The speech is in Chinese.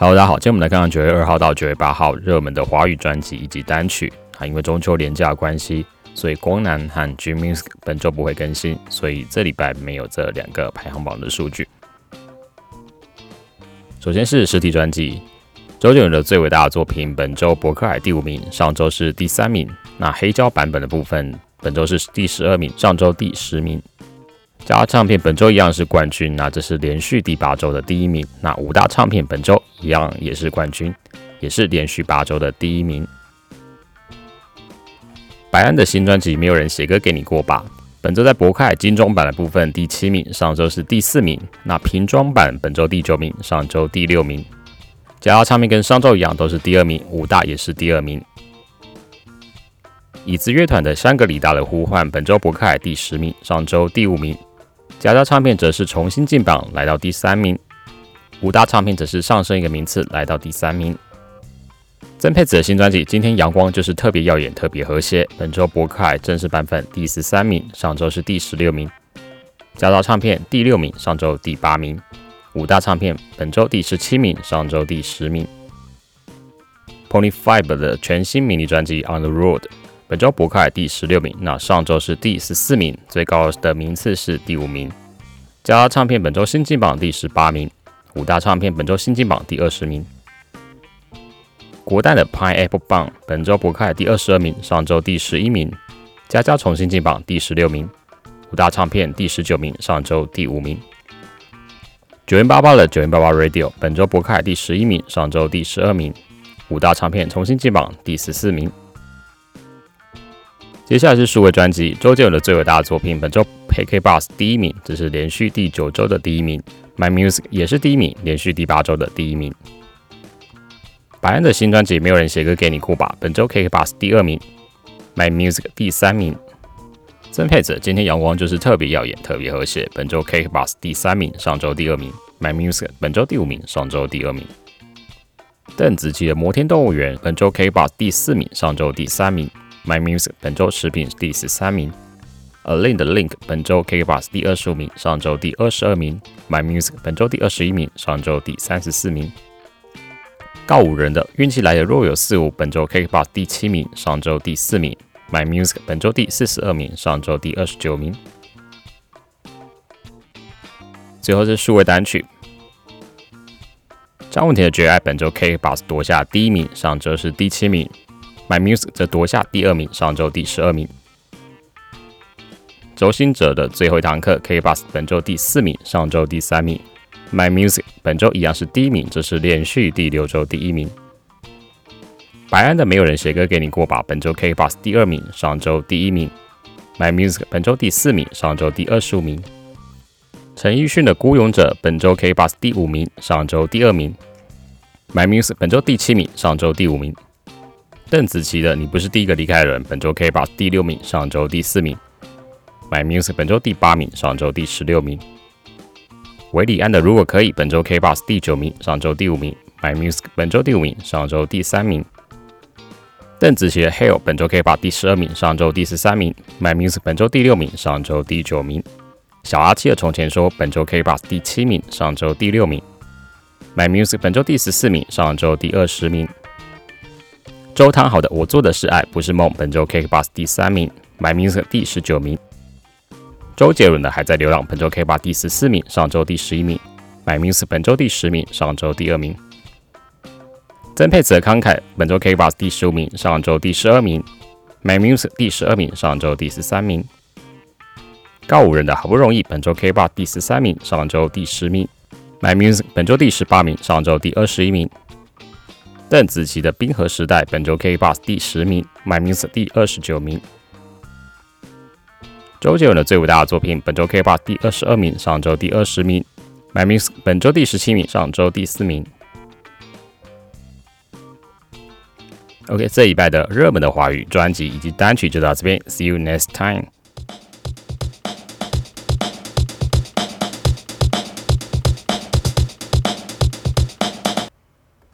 Hello，大家好，今天我们来看看九月二号到九月八号热门的华语专辑以及单曲。啊，因为中秋连假关系，所以光南和 J Music 本周不会更新，所以这礼拜没有这两个排行榜的数据。首先是实体专辑，周杰伦的最伟大的作品，本周博客海第五名，上周是第三名。那黑胶版本的部分，本周是第十二名，上周第十名。加唱片本周一样是冠军，那这是连续第八周的第一名。那五大唱片本周一样也是冠军，也是连续八周的第一名。白安的新专辑《没有人写歌给你过吧》，本周在博客海精装版的部分第七名，上周是第四名。那瓶装版本周第九名，上周第六名。加唱片跟上周一样都是第二名，五大也是第二名。椅子乐团的《香格里拉的呼唤》本周博客海第十名，上周第五名。加加唱片则是重新进榜，来到第三名；五大唱片则是上升一个名次，来到第三名。曾沛慈的新专辑《今天阳光就是特别耀眼，特别和谐》，本周博客海正式版本第十三名，上周是第十六名。加加唱片第六名，上周第八名。五大唱片本周第十七名，上周第十名。Pony Fiber 的全新迷你专辑《On the Road》。本周博客第十六名，那上周是第十四名，最高的名次是第五名。加拉唱片本周新进榜第十八名，五大唱片本周新进榜第二十名。国代的 Pineapple 棒本周博客第二十二名，上周第十一名。加加重新进榜第十六名，五大唱片第十九名，上周第五名。九零八八的九零八八 Radio 本周博客第十一名，上周第十二名。五大唱片重新进榜第十四名。接下来是数位专辑，周杰伦的最伟大的作品，本周 PK Bus 第一名，这是连续第九周的第一名。My Music 也是第一名，连续第八周的第一名。白安的新专辑没有人写歌给你哭吧，本周 KK Bus 第二名，My Music 第三名。曾沛子今天阳光就是特别耀眼，特别和谐，本周 KK Bus 第三名，上周第二名。My Music 本周第五名，上周第二名。邓紫棋的摩天动物园，本周 KK Bus 第四名，上周第三名。My Music 本周食品第十三名，A Link 的 Link 本周 KKBox 第二十五名，上周第二十二名。My Music 本周第二十一名，上周第三十四名。告五人的运气来的若有似无，本周 KKBox 第七名，上周第四名。My Music 本周第四十二名，上周第二十九名。最后是数位单曲，张文婷的《绝爱》本周 KKBox 夺下第一名，上周是第七名。My Music 则夺下第二名，上周第十二名。周星哲的最后一堂课 K Bus 本周第四名，上周第三名。My Music 本周一样是第一名，这是连续第六周第一名。白安的没有人写歌给你过吧，本周 K Bus 第二名，上周第一名。My Music 本周第四名，上周第二十五名。陈奕迅的孤勇者本周 K Bus 第五名，上周第二名。My Music 本周第七名，上周第五名。邓紫棋的《你不是第一个离开的人》本周 K b o x 第六名，上周第四名。My Music 本周第八名，上周第十六名。韦礼安的《如果可以》本周 K b o x 第九名，上周第五名。My Music 本周第五名，上周第三名。邓紫棋的《Hell》本周 K b o x 第十二名，上周第十三名。My Music 本周第六名，上周第九名。小阿七的《从前说》本周 K b o x 第七名，上周第六名。My Music 本周第十四名，上周第二十名。周汤好的，我做的是爱，不是梦。本周 K Bus 第三名，My Music 第十九名。周杰伦的还在流浪，本周 K Bus 第十四名，上周第十一名。My Music 本周第十名，上周第二名。曾沛慈的慷慨，本周 K Bus 第十五名，上周第十二名。My Music 第十二名，上周第十三名。告五人的好不容易，本周 K Bus 第十三名，上周第十名。My Music 本周第十八名，上周第二十一名。邓紫棋的《冰河时代》本周 K Bus 第十名，My Music 第二十九名。周杰伦的最伟大的作品本周 K Bus 第二十二名，上周第二十名，My Music 本周第十七名，上周第四名。OK，这一拜的热门的华语专辑以及单曲就到这边，See you next time。